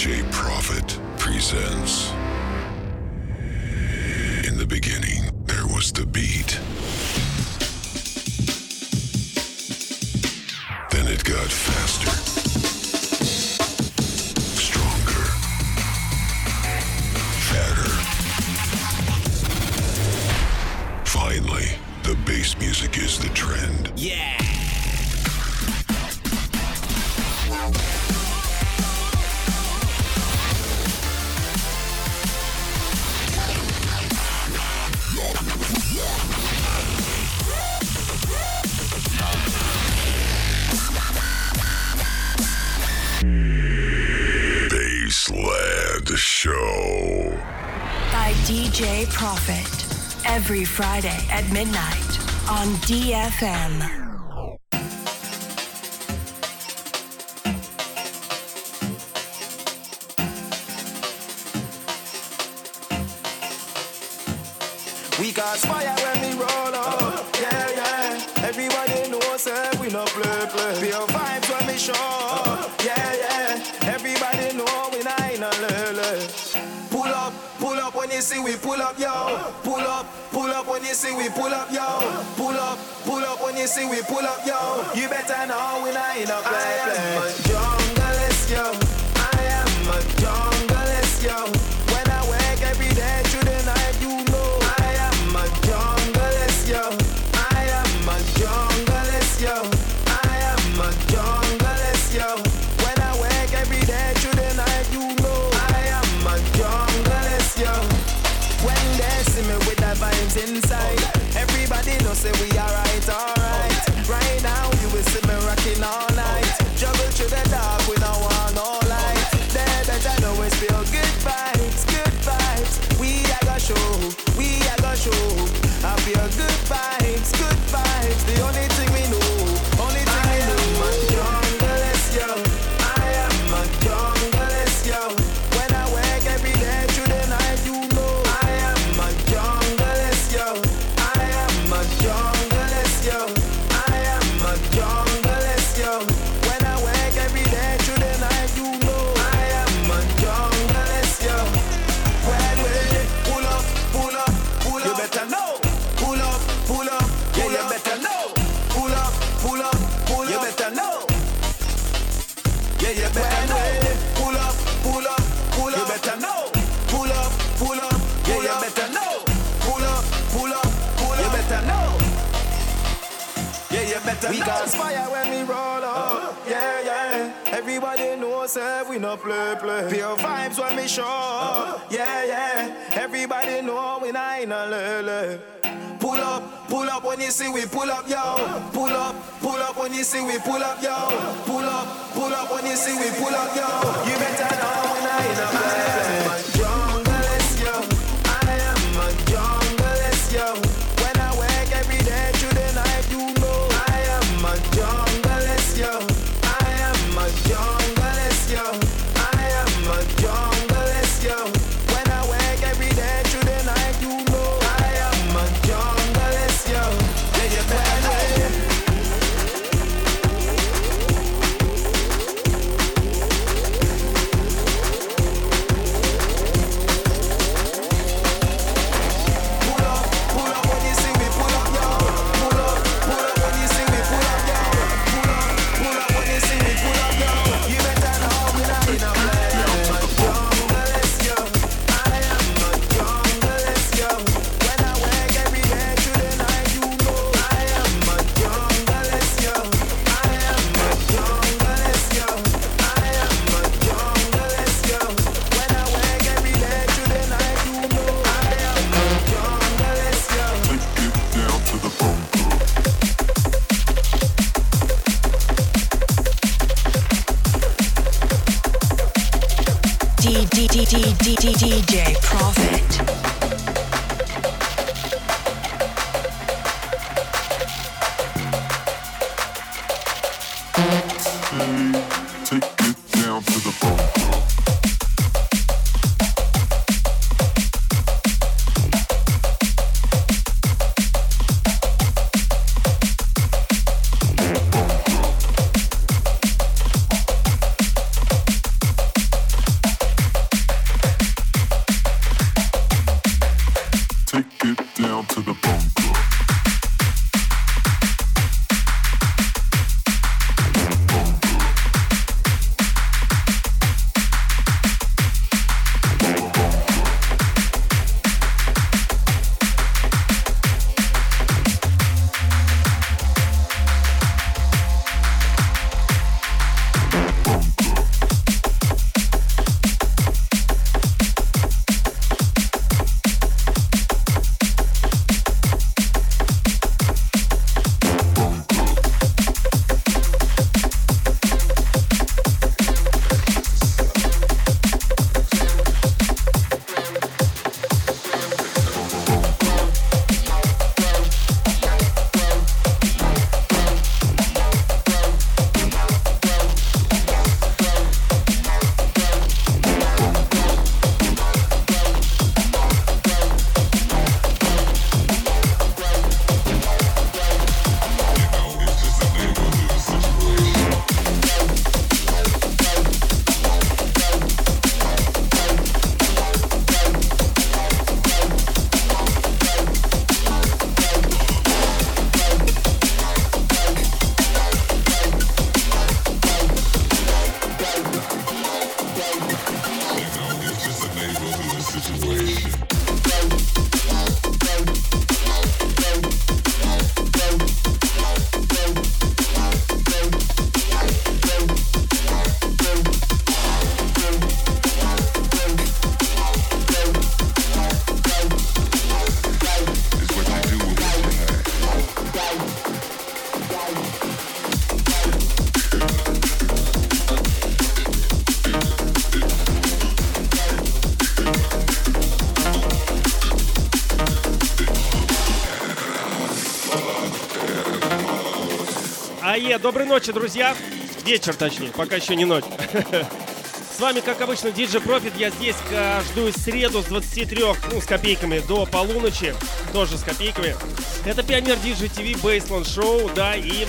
DJ Prophet presents. In the beginning, there was the beat. Then it got faster. every Friday at midnight on DFM. We got fire when we roll up, yeah, yeah. Everybody knows that we no play, play. Pure vibes when we show up, yeah, yeah. Everybody know we not in a lele. Pull up, pull up when you see we pull up, yo. Pull up see we pull up, yo. Pull up, pull up when you see we pull up, yo. You better know we not in a play, play. I am a junglist, yo. I am a junglist, yo. side. Everybody know say we we no play, play. Pure vibes when we show yeah, yeah. Everybody know we nah in a lele. Pull up, pull up when you see we pull up, yo. Pull up, pull up when you see we pull up, yo. Pull up, pull up when you see we pull up, yo. You better know we nah in a lele. DJ. Доброй ночи, друзья. Вечер, точнее, пока еще не ночь. С вами, как обычно, DJ Profit. Я здесь каждую среду с 23, ну, с копейками, до полуночи. Тоже с копейками. Это Pioneer DJ TV Bassland Show, да, и,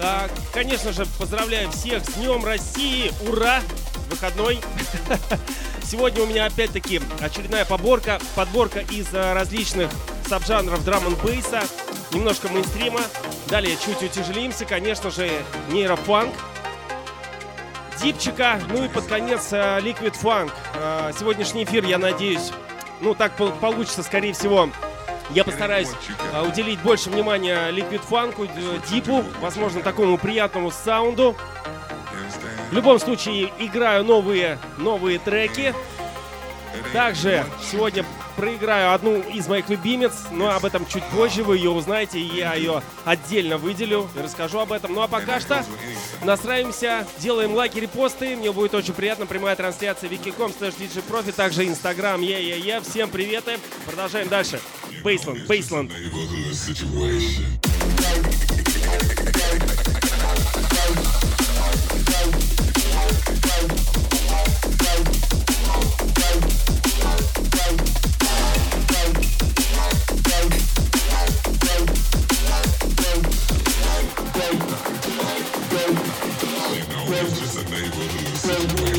а, конечно же, поздравляю всех с Днем России. Ура! Выходной. Сегодня у меня опять-таки очередная поборка, подборка из а, различных sub жанров drum bass а, немножко мейнстрима. Далее чуть утяжелимся, конечно же, нейрофанк, дипчика, ну и под конец э, Liquid Funk. Э, сегодняшний эфир, я надеюсь, ну так получится, скорее всего, я постараюсь э, уделить больше внимания Liquid Funk, дипу, возможно, такому приятному саунду. В любом случае, играю новые, новые треки. Также сегодня проиграю одну из моих любимец, но об этом чуть позже вы ее узнаете, и я ее отдельно выделю и расскажу об этом. Ну а пока что настраиваемся, делаем лайки, репосты, мне будет очень приятно, прямая трансляция wiki.com slash djprofi, также инстаграм, е-е-е, всем приветы, продолжаем дальше. Бейсленд, Бейсленд. neighborhood.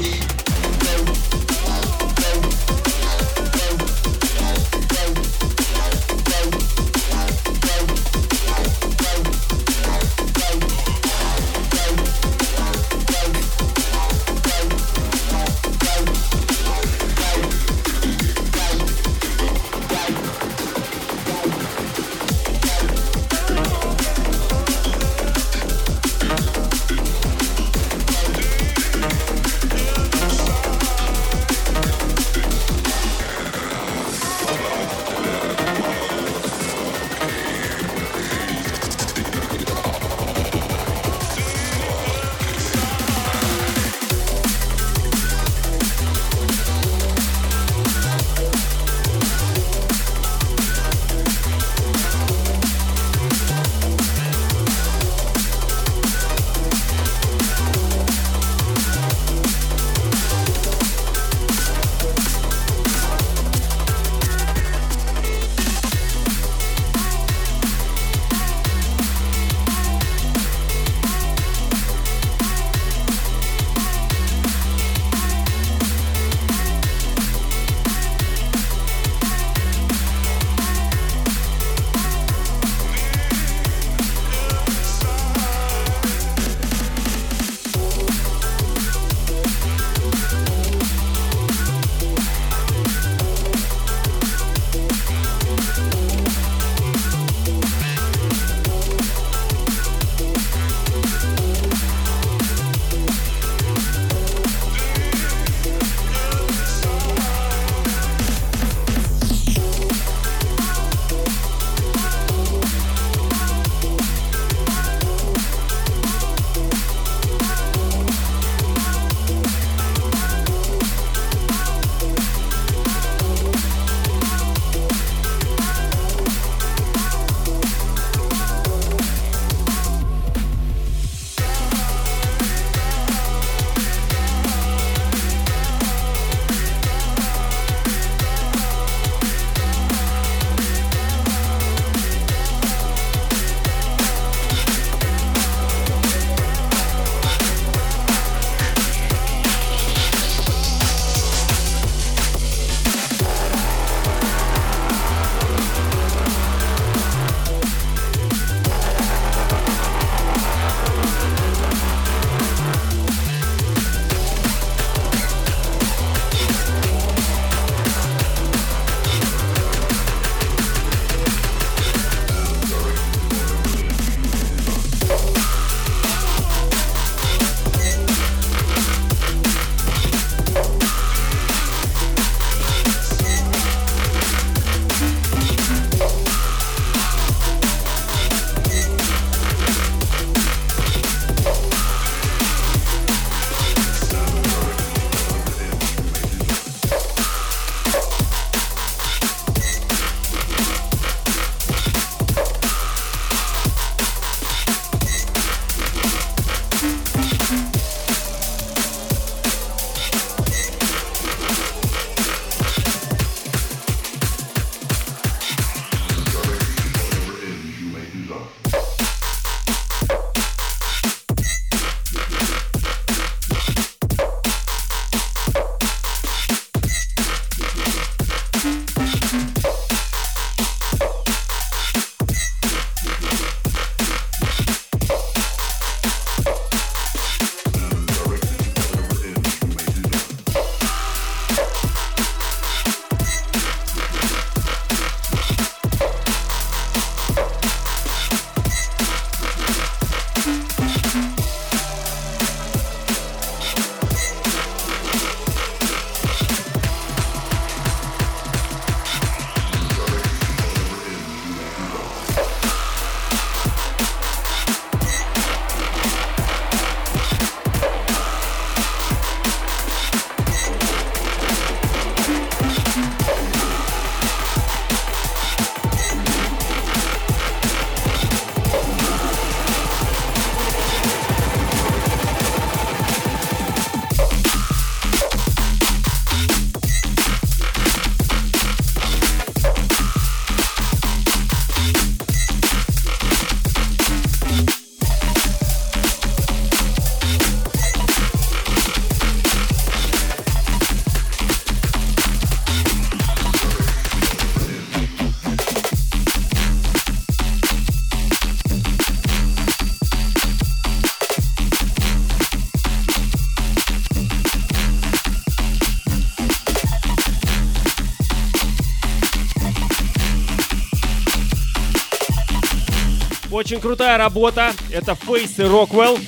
Очень крутая работа. Это Фейс и Роквелл.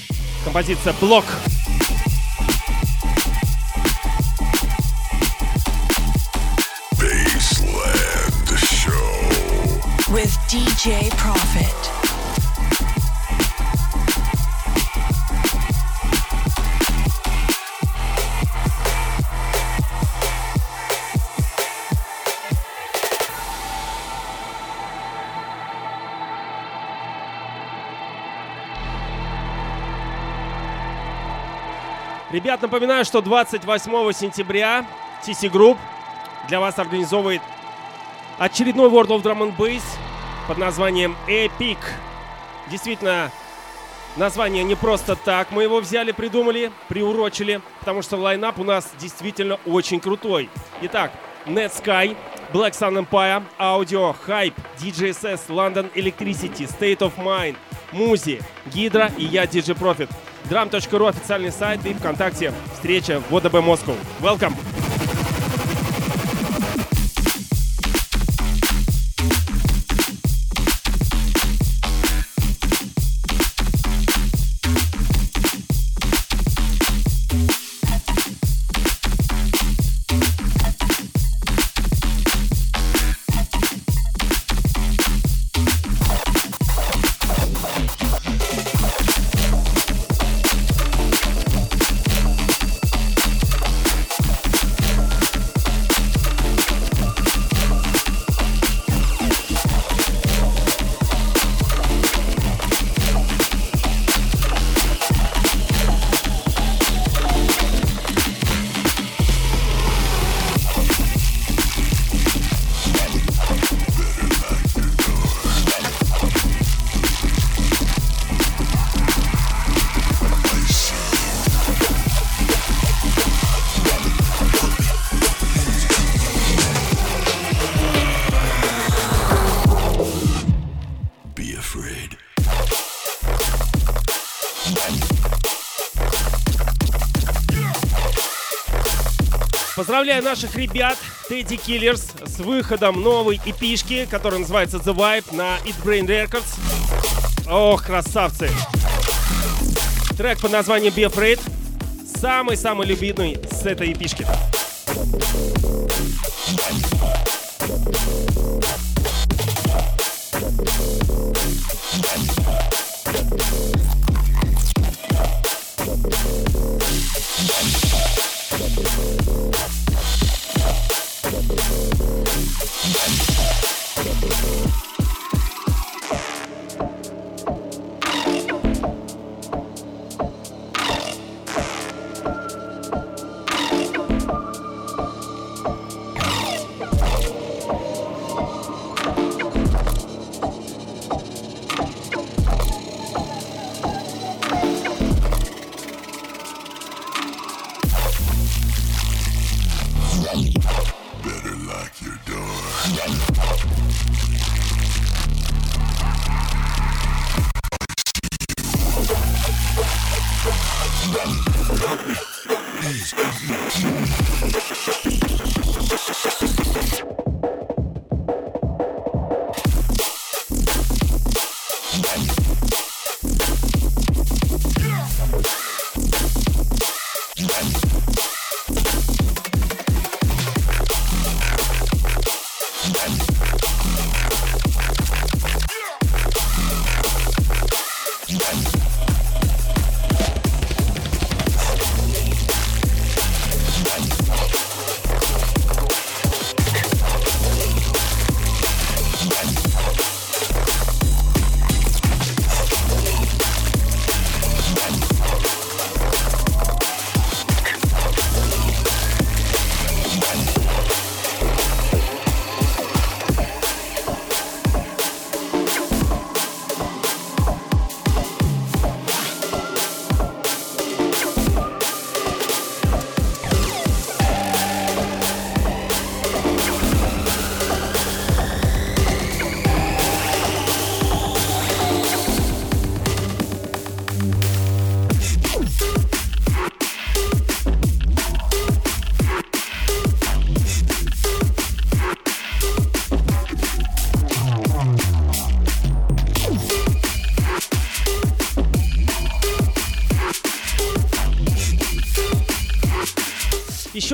Композиция «Блок». Baseland Show. with DJ Profit. Ребят, напоминаю, что 28 сентября TC Group для вас организовывает очередной World of Drum and Bass под названием Epic. Действительно, название не просто так мы его взяли, придумали, приурочили, потому что лайнап у нас действительно очень крутой. Итак, Netsky, Black Sun Empire, Audio, Hype, DJSS, London Electricity, State of Mind, Музи, Гидра и я, DJ Profit. Drum.ru официальный сайт и ВКонтакте. Встреча в ОДБ Москву. Welcome! Поздравляю наших ребят Teddy Killers с выходом новой эпишки, которая называется The Vibe на It Brain Records. Ох, красавцы! Трек под названием Be Afraid. Самый-самый любимый с этой эпишки. Better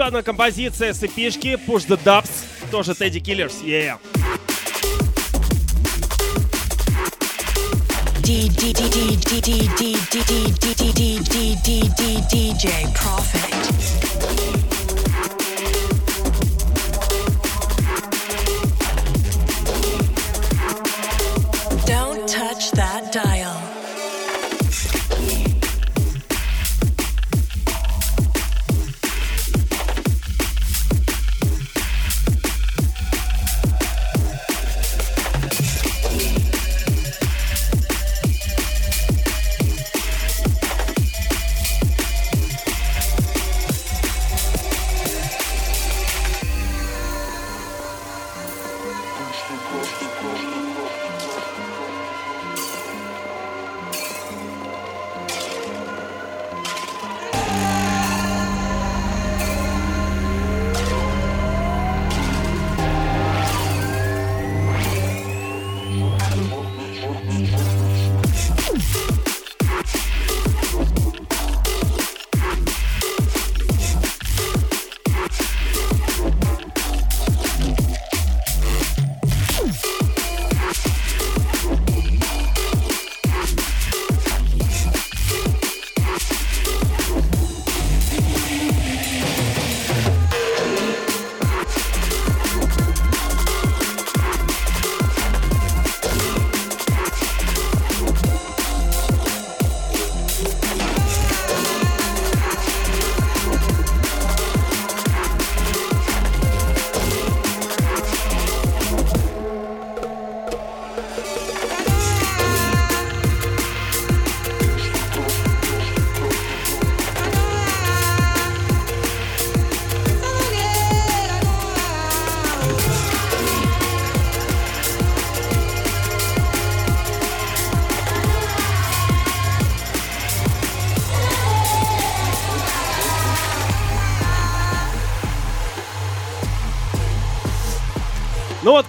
еще одна композиция с эпишки Push the Dubs, тоже Teddy Killers, yeah. DJ Profit.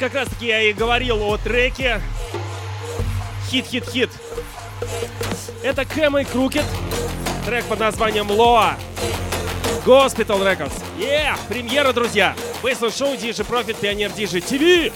Как раз таки я и говорил о треке. Хит-хит-хит. Это Camo и Krooked. Трек под названием Loa. Hospital Records. Yeah! Премьера, друзья. Bassland Show, DJ Profit, Pioneer DJ TV.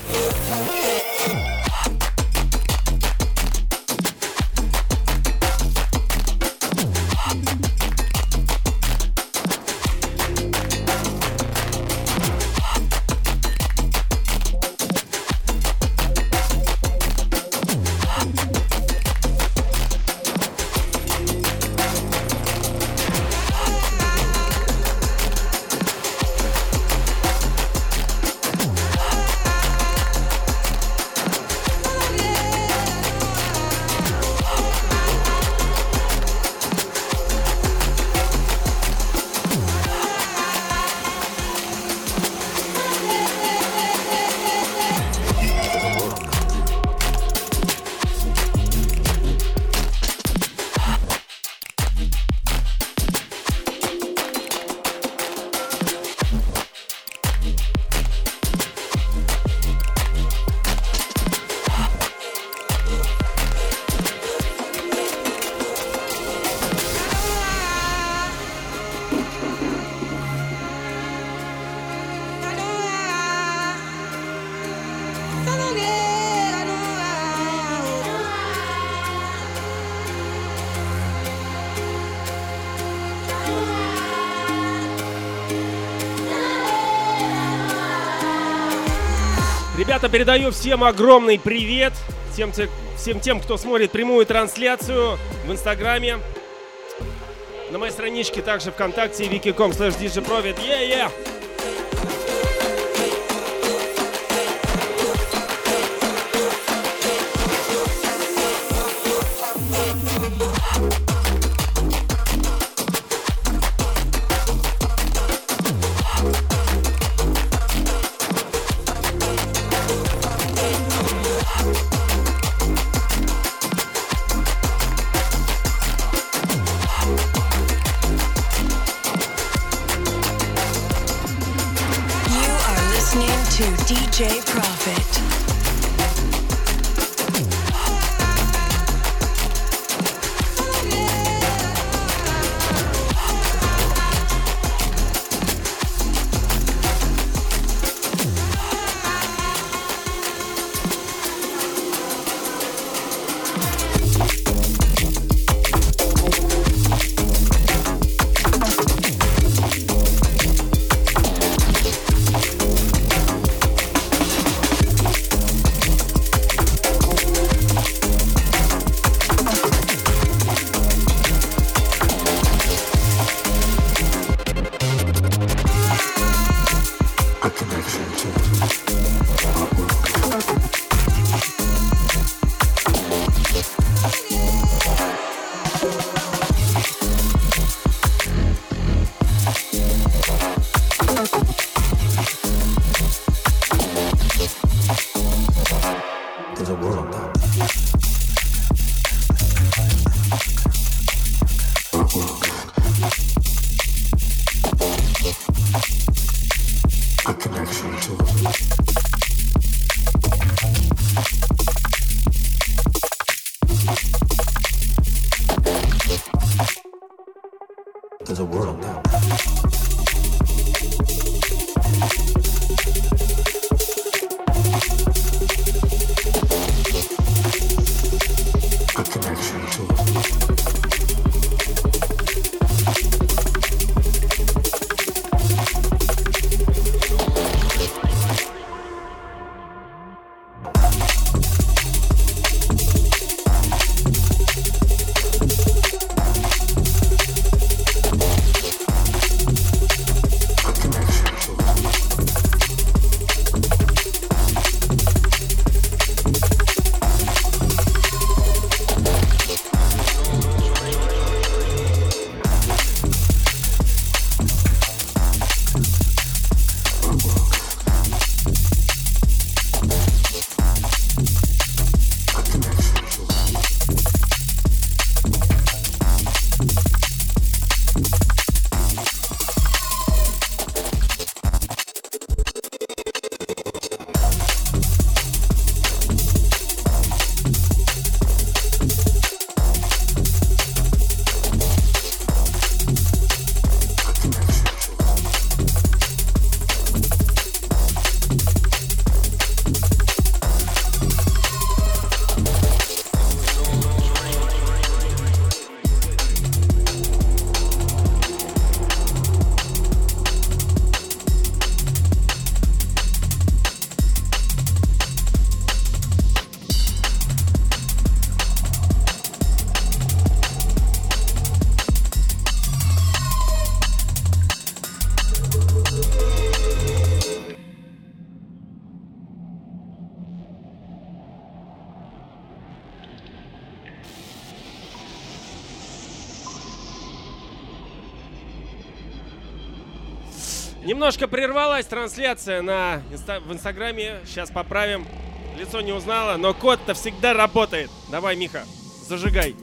Ребята, передаю всем огромный привет. Всем, всем тем, кто смотрит прямую трансляцию в Инстаграме. На моей страничке также ВКонтакте wiki.com slash djprovид. Yeah, yeah. Немножко прервалась трансляция на инста- в Инстаграме. Сейчас поправим. Лицо не узнала, но код-то всегда работает. Давай, Миха, зажигай.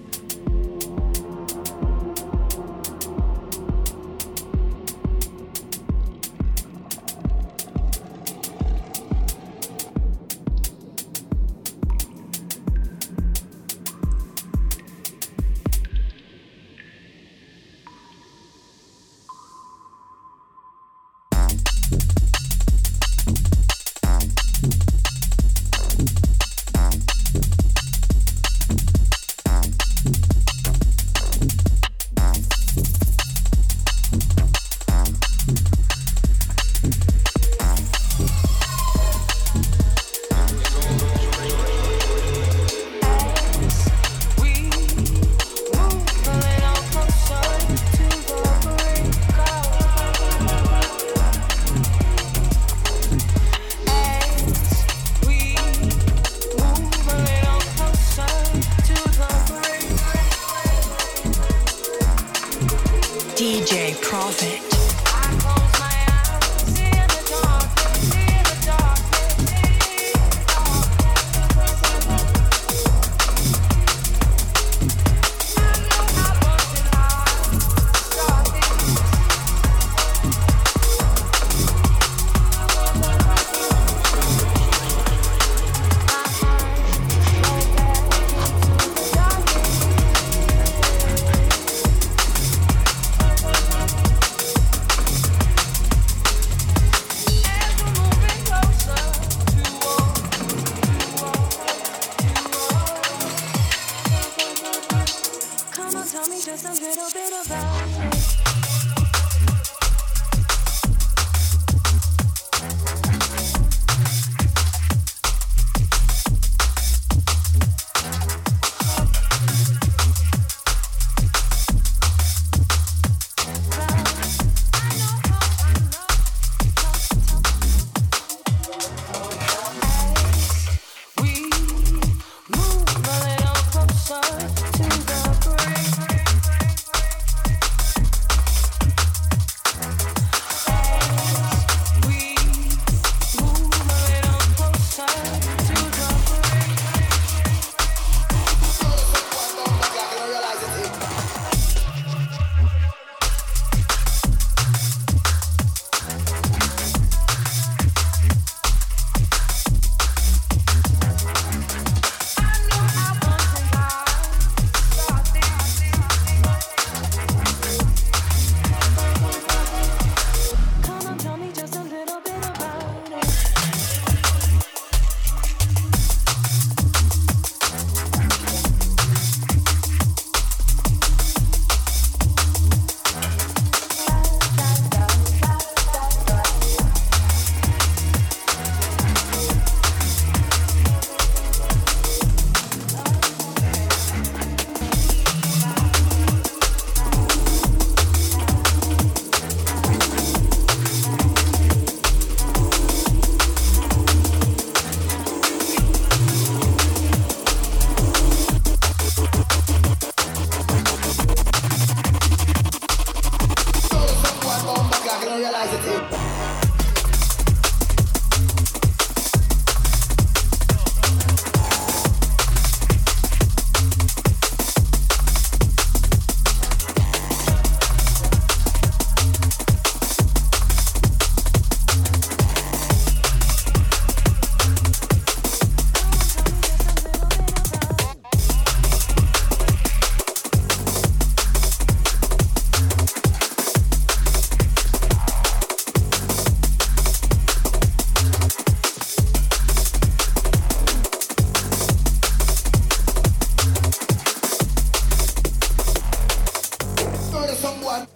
murder someone.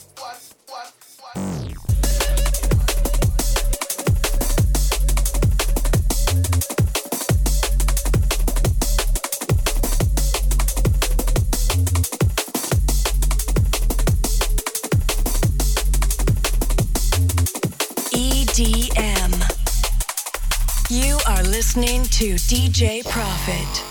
EDM. You are listening to DJ Profit.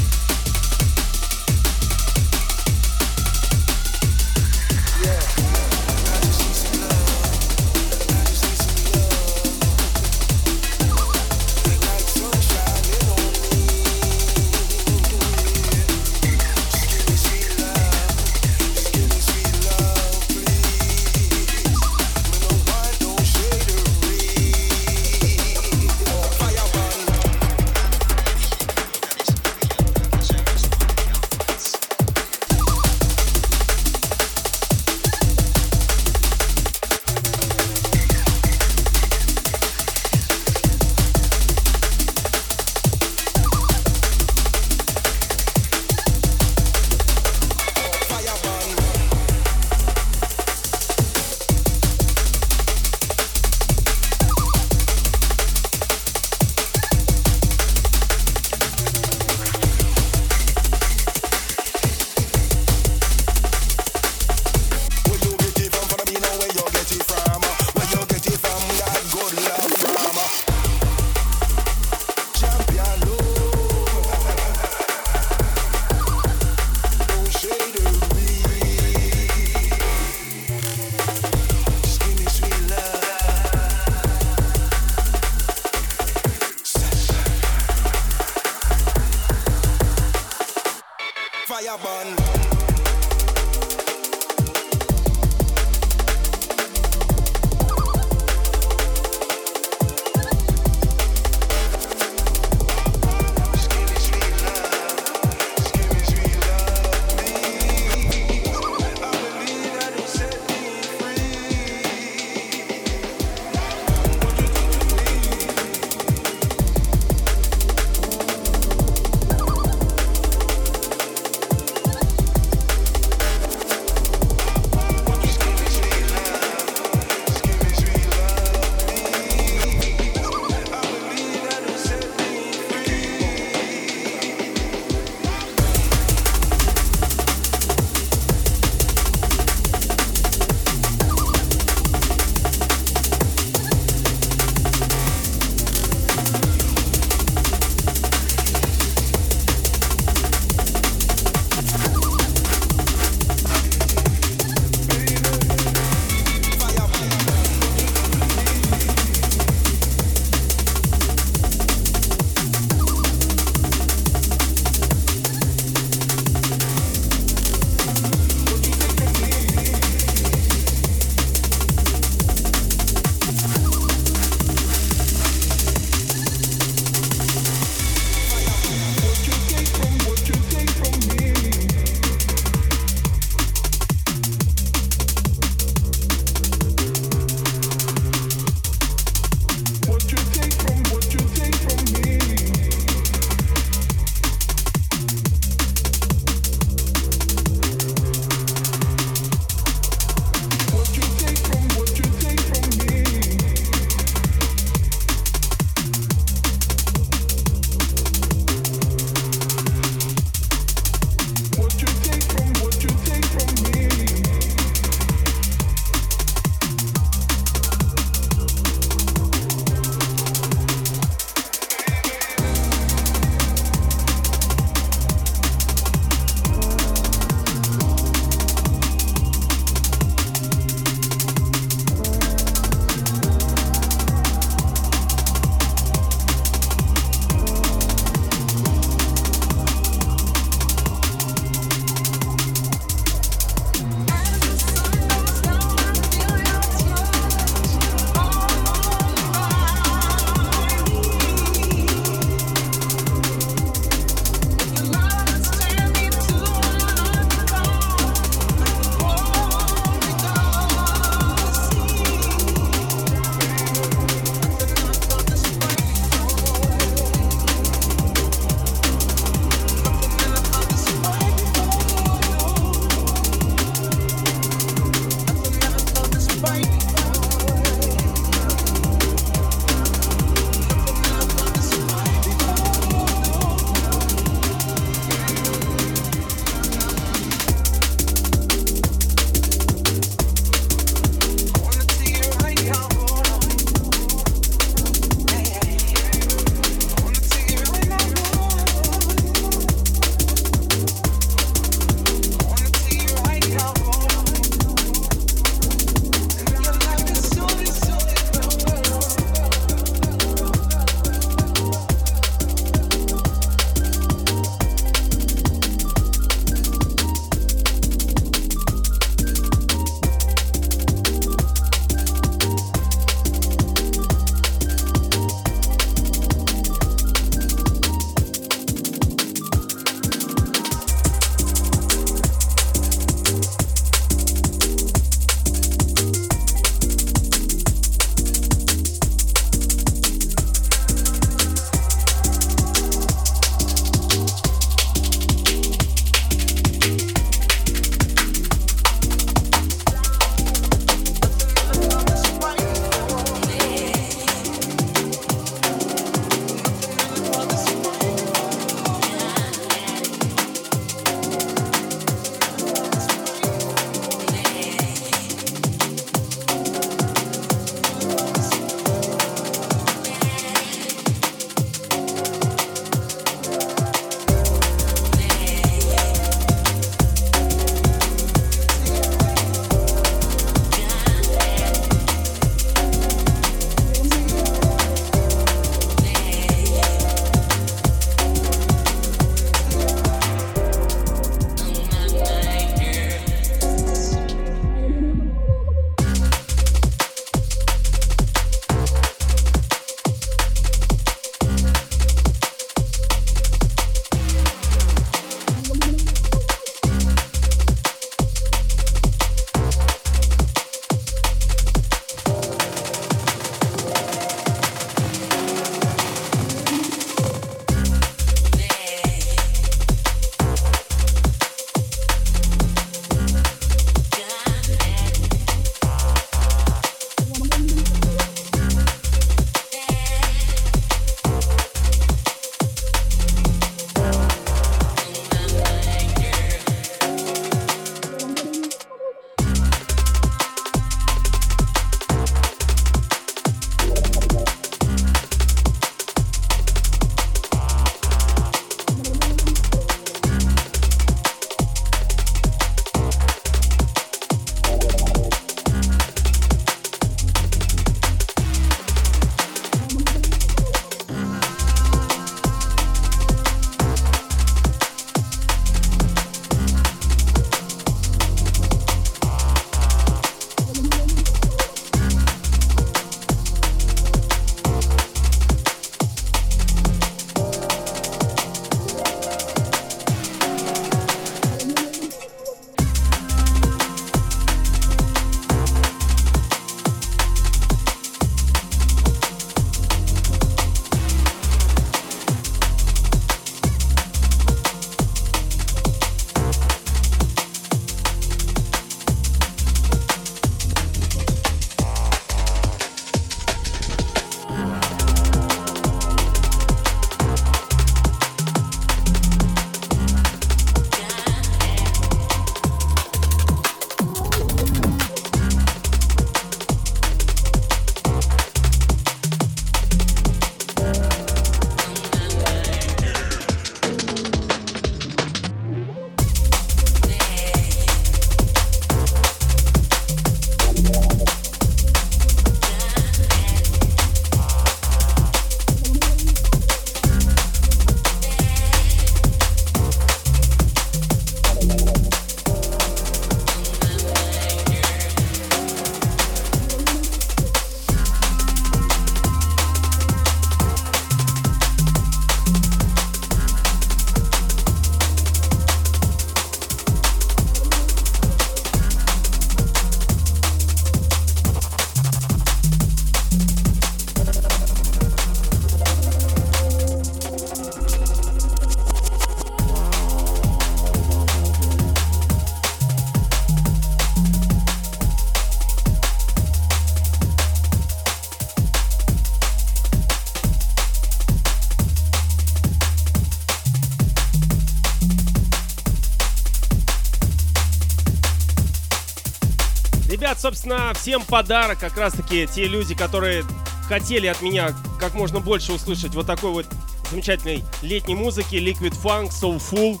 Собственно, всем подарок. Как раз-таки те люди, которые хотели от меня как можно больше услышать вот такой вот замечательной летней музыки. Liquid Funk, Soulful.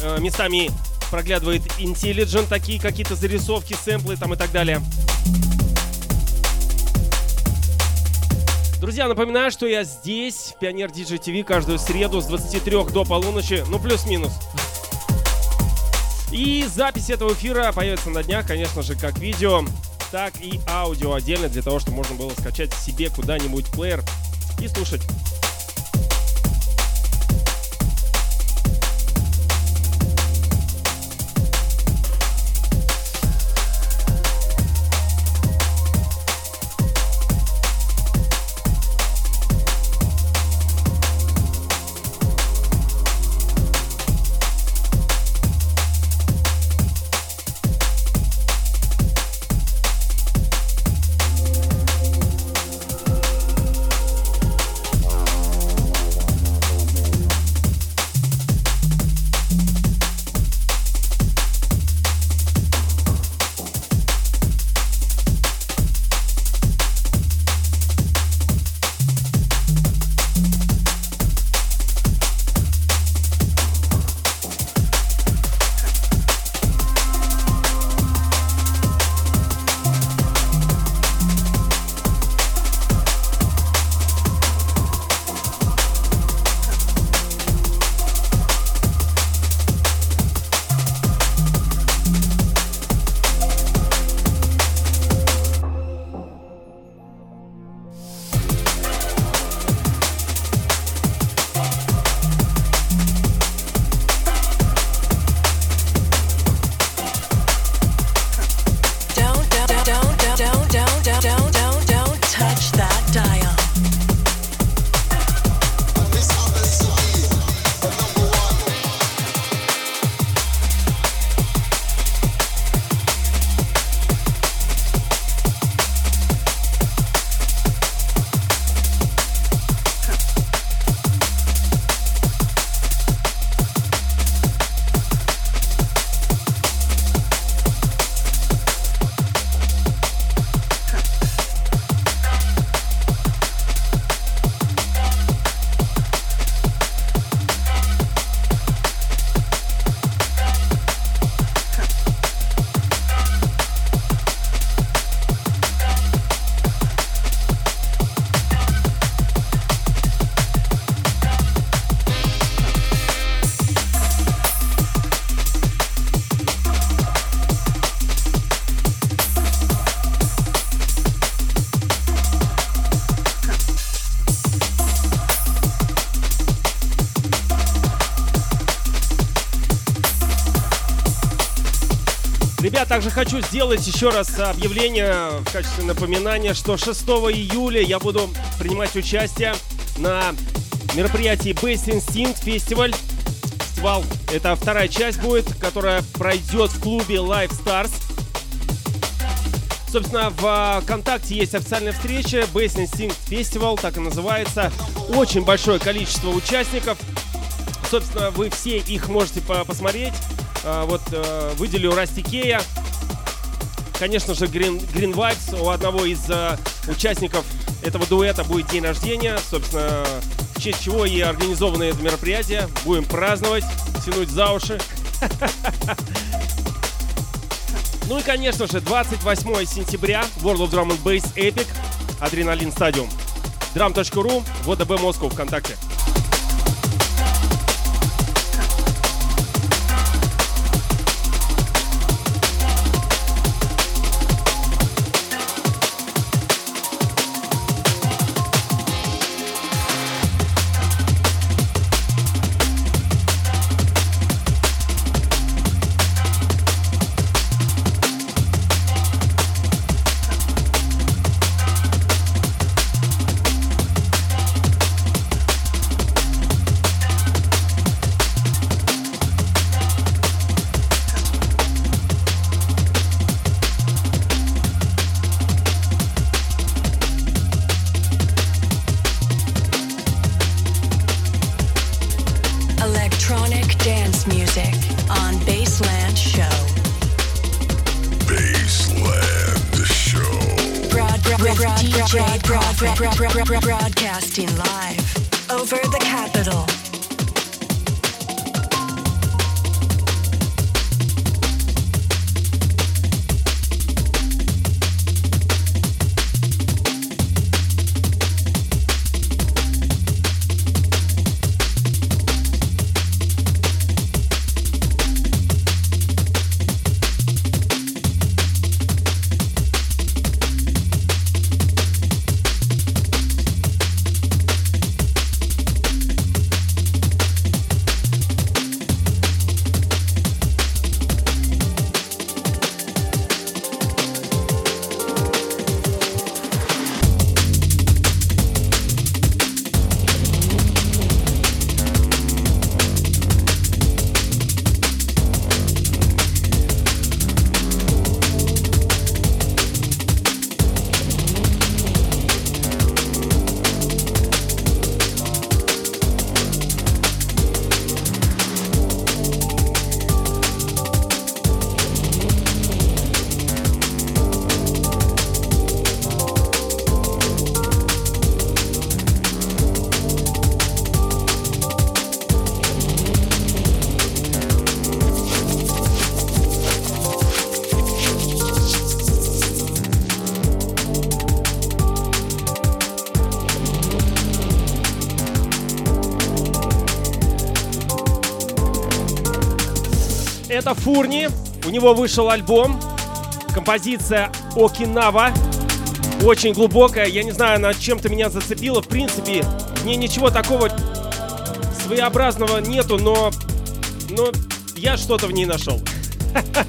Э, местами проглядывает Intelligent, такие какие-то зарисовки, сэмплы там и так далее. Друзья, напоминаю, что я здесь, в Пионер Диджей ТВ, каждую среду с 23 до полуночи, ну плюс-минус. И запись этого эфира появится на днях, конечно же, как видео, так и аудио отдельно, для того, чтобы можно было скачать себе куда-нибудь плеер и слушать. Хочу сделать еще раз объявление в качестве напоминания, что 6 июля я буду принимать участие на мероприятии Bass Instinct Festival. Фестивал это вторая часть будет, которая пройдет в клубе Live Stars. Собственно, в а, ВКонтакте есть официальная встреча Bass Instinct Festival, так и называется. Очень большое количество участников. Собственно, вы все их можете посмотреть. А, вот э, выделю Расти Кея, Конечно же, Green, Green Vibes. У одного из э, участников этого дуэта будет день рождения. Собственно, в честь чего и организовано это мероприятие. Будем праздновать, тянуть за уши. Ну и, конечно же, 28 сентября World of Drum and Bass Epic Адреналин Стадиум. Drum.ru, ВДБ Москва ВКонтакте. Фурни. У него вышел альбом. Композиция Окинава. Очень глубокая. Я не знаю, она чем-то меня зацепила. В принципе, в ней ничего такого своеобразного нету, но, но я что-то в ней нашел.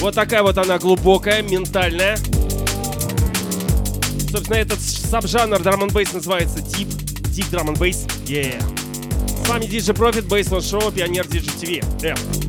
Вот такая вот она глубокая, ментальная. Собственно, этот саб-жанр драм н называется Deep, Deep Drum and Bass. Yeah. С вами DJ Profit, Baseline Show, Пионер DJ TV. Yeah.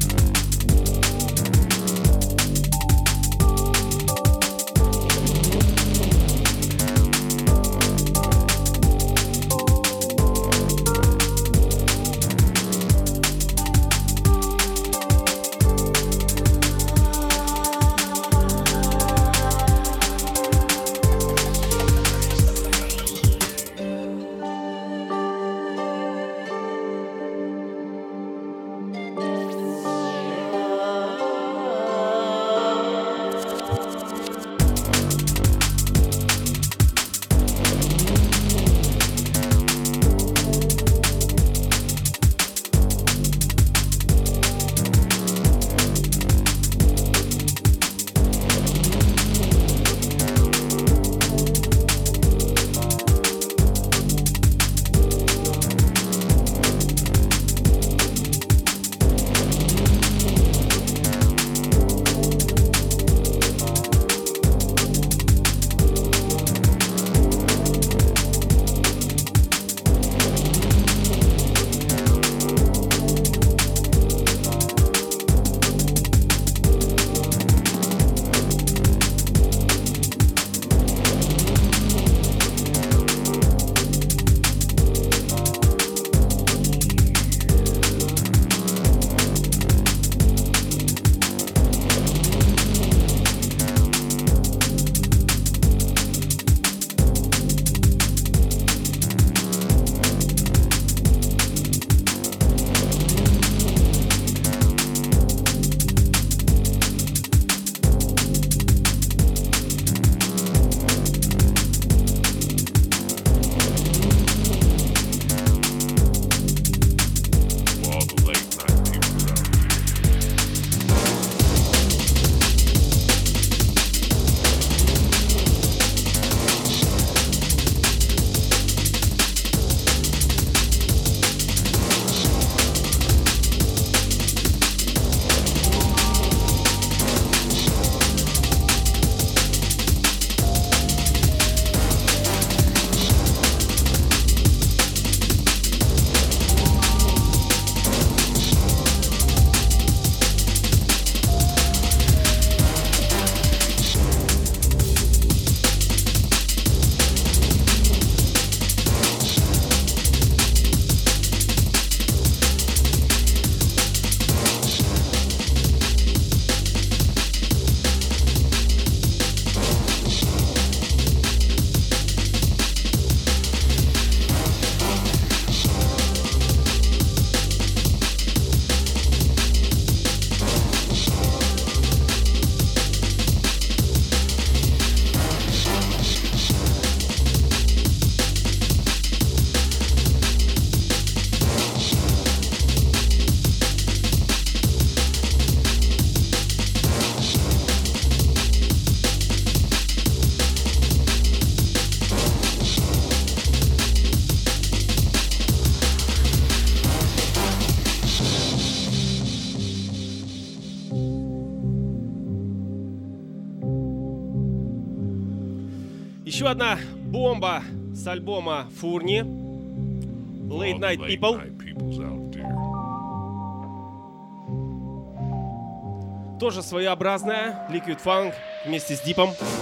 Еще одна бомба с альбома Фурни. Late Night People. Тоже своеобразная. Liquid Funk вместе с Дипом. на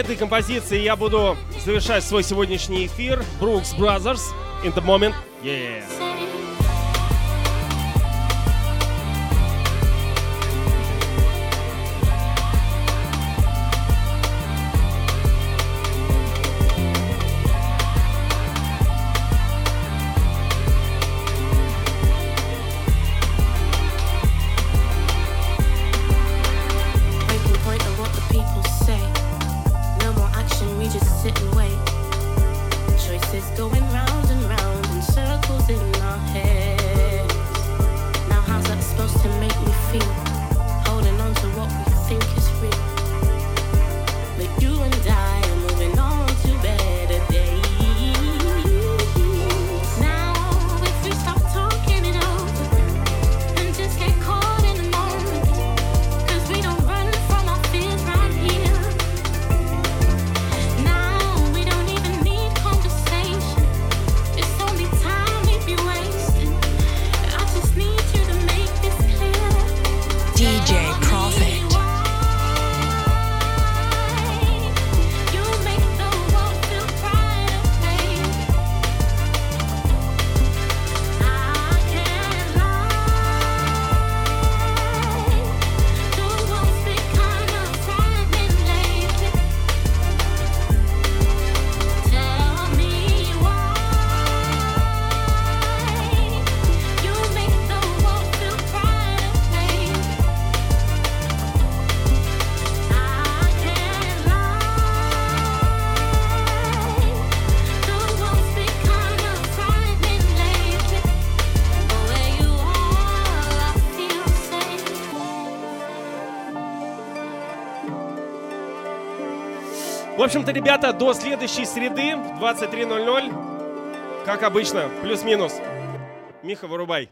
этой композиции я буду завершать свой сегодняшний эфир. Brooks Brothers, In the Moment. Yeah. Общем-то, ребята, до следующей среды в 23.00, как обычно, плюс-минус. Миха, вырубай.